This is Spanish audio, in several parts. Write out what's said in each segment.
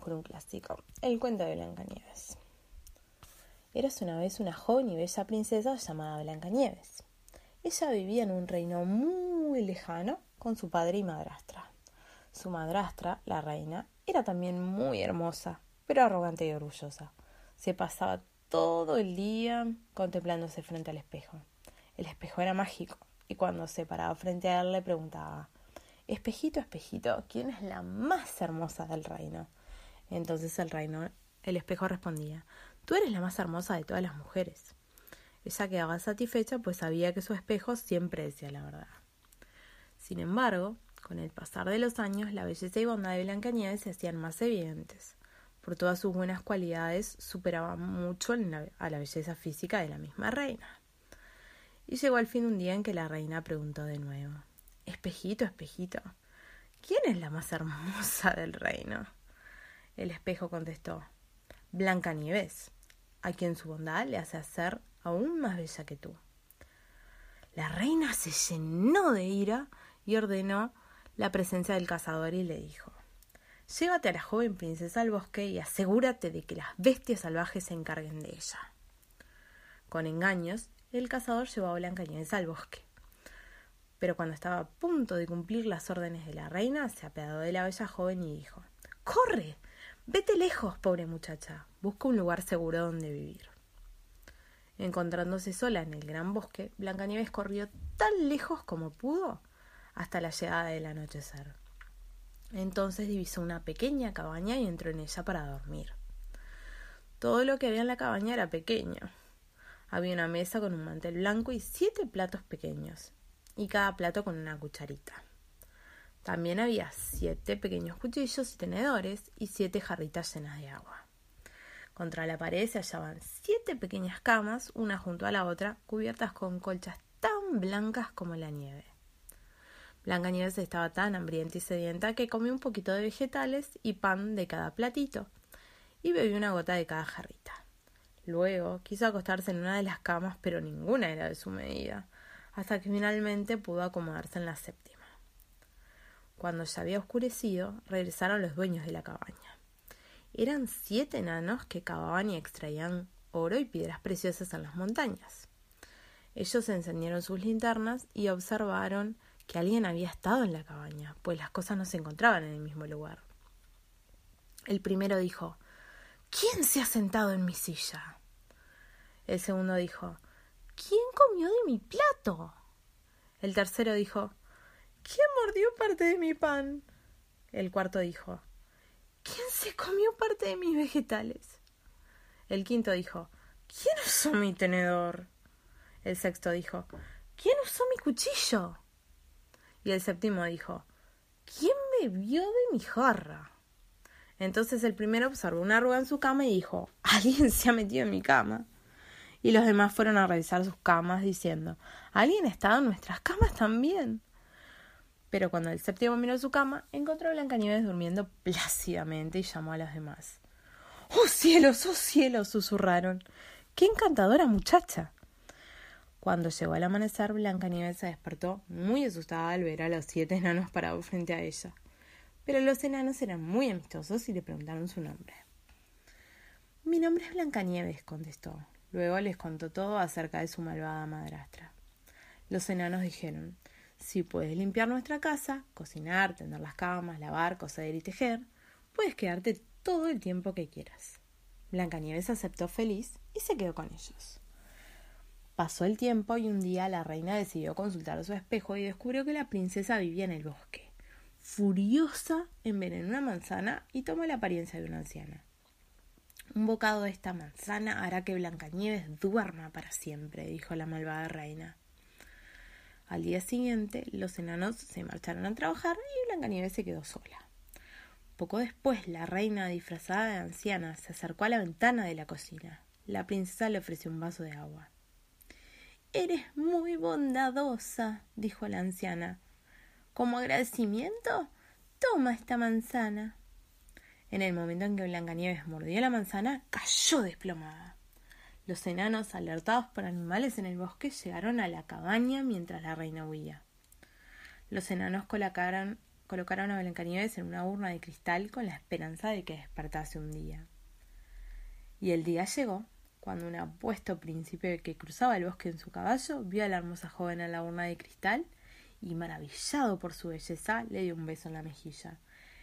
Con un clásico, el cuento de Blancanieves. Eras una vez una joven y bella princesa llamada Blancanieves. Ella vivía en un reino muy lejano con su padre y madrastra. Su madrastra, la reina, era también muy hermosa, pero arrogante y orgullosa. Se pasaba todo el día contemplándose frente al espejo. El espejo era mágico, y cuando se paraba frente a él le preguntaba Espejito, espejito, ¿quién es la más hermosa del reino? Entonces el reino, el espejo respondía Tú eres la más hermosa de todas las mujeres. Ella quedaba satisfecha pues sabía que su espejo siempre decía la verdad. Sin embargo, con el pasar de los años, la belleza y bondad de Blancanieves se hacían más evidentes. Por todas sus buenas cualidades, superaba mucho a la belleza física de la misma reina. Y llegó al fin un día en que la reina preguntó de nuevo Espejito, espejito, ¿quién es la más hermosa del reino? El espejo contestó Blancanieves a quien su bondad le hace ser aún más bella que tú. La reina se llenó de ira y ordenó la presencia del cazador y le dijo Llévate a la joven princesa al bosque y asegúrate de que las bestias salvajes se encarguen de ella. Con engaños, el cazador llevó a Blancanieves al bosque. Pero cuando estaba a punto de cumplir las órdenes de la reina, se apiadó de la bella joven y dijo ¡Corre! Vete lejos, pobre muchacha. Busca un lugar seguro donde vivir. Encontrándose sola en el gran bosque, Blancanieves corrió tan lejos como pudo hasta la llegada del anochecer. Entonces divisó una pequeña cabaña y entró en ella para dormir. Todo lo que había en la cabaña era pequeño. Había una mesa con un mantel blanco y siete platos pequeños, y cada plato con una cucharita. También había siete pequeños cuchillos y tenedores y siete jarritas llenas de agua. Contra la pared se hallaban siete pequeñas camas, una junto a la otra, cubiertas con colchas tan blancas como la nieve. Blanca Nieves estaba tan hambrienta y sedienta que comió un poquito de vegetales y pan de cada platito y bebió una gota de cada jarrita. Luego quiso acostarse en una de las camas, pero ninguna era de su medida, hasta que finalmente pudo acomodarse en la séptima. Cuando ya había oscurecido, regresaron los dueños de la cabaña. Eran siete enanos que cavaban y extraían oro y piedras preciosas en las montañas. Ellos encendieron sus linternas y observaron que alguien había estado en la cabaña, pues las cosas no se encontraban en el mismo lugar. El primero dijo ¿Quién se ha sentado en mi silla? El segundo dijo ¿Quién comió de mi plato? El tercero dijo ¿Quién mordió parte de mi pan? El cuarto dijo ¿Quién se comió parte de mis vegetales? El quinto dijo ¿Quién usó mi tenedor? El sexto dijo ¿Quién usó mi cuchillo? Y el séptimo dijo ¿Quién bebió de mi jarra? Entonces el primero observó una arruga en su cama y dijo Alguien se ha metido en mi cama. Y los demás fueron a revisar sus camas diciendo Alguien ha estado en nuestras camas también. Pero cuando el séptimo miró su cama, encontró a Blancanieves durmiendo plácidamente y llamó a los demás. ¡Oh cielos, oh cielos! susurraron. ¡Qué encantadora muchacha! Cuando llegó el amanecer, Blancanieves se despertó muy asustada al ver a los siete enanos parados frente a ella. Pero los enanos eran muy amistosos y le preguntaron su nombre. Mi nombre es Blancanieves, contestó. Luego les contó todo acerca de su malvada madrastra. Los enanos dijeron si puedes limpiar nuestra casa, cocinar, tender las camas, lavar, coser y tejer, puedes quedarte todo el tiempo que quieras. Blancanieves aceptó feliz y se quedó con ellos. Pasó el tiempo y un día la reina decidió consultar su espejo y descubrió que la princesa vivía en el bosque. Furiosa, envenenó una manzana y tomó la apariencia de una anciana. Un bocado de esta manzana hará que Blancanieves duerma para siempre, dijo la malvada reina. Al día siguiente, los enanos se marcharon a trabajar y Blancanieves se quedó sola. Poco después, la reina disfrazada de anciana se acercó a la ventana de la cocina. La princesa le ofreció un vaso de agua. Eres muy bondadosa, dijo la anciana. Como agradecimiento, toma esta manzana. En el momento en que Blancanieves mordió la manzana, cayó desplomada. Los enanos, alertados por animales en el bosque, llegaron a la cabaña mientras la reina huía. Los enanos colocaron, colocaron a Blancanieves en una urna de cristal con la esperanza de que despertase un día. Y el día llegó cuando un apuesto príncipe que cruzaba el bosque en su caballo vio a la hermosa joven en la urna de cristal y, maravillado por su belleza, le dio un beso en la mejilla.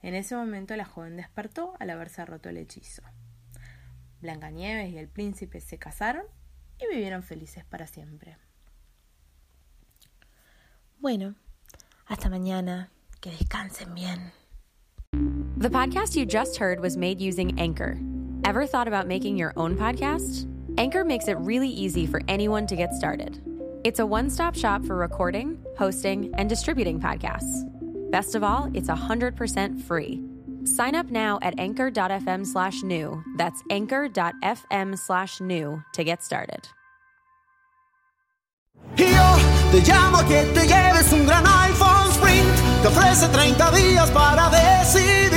En ese momento la joven despertó al haberse roto el hechizo. Blancanieves y el príncipe se casaron y vivieron felices para siempre. Bueno, hasta mañana. Que descansen bien. The podcast you just heard was made using Anchor. Ever thought about making your own podcast? Anchor makes it really easy for anyone to get started. It's a one stop shop for recording, hosting, and distributing podcasts. Best of all, it's 100% free. Sign up now at anchor.fm slash new. That's anchor.fm slash new to get started. Yo te llamo que te lleves un gran iPhone Sprint. Te ofrece 30 días para.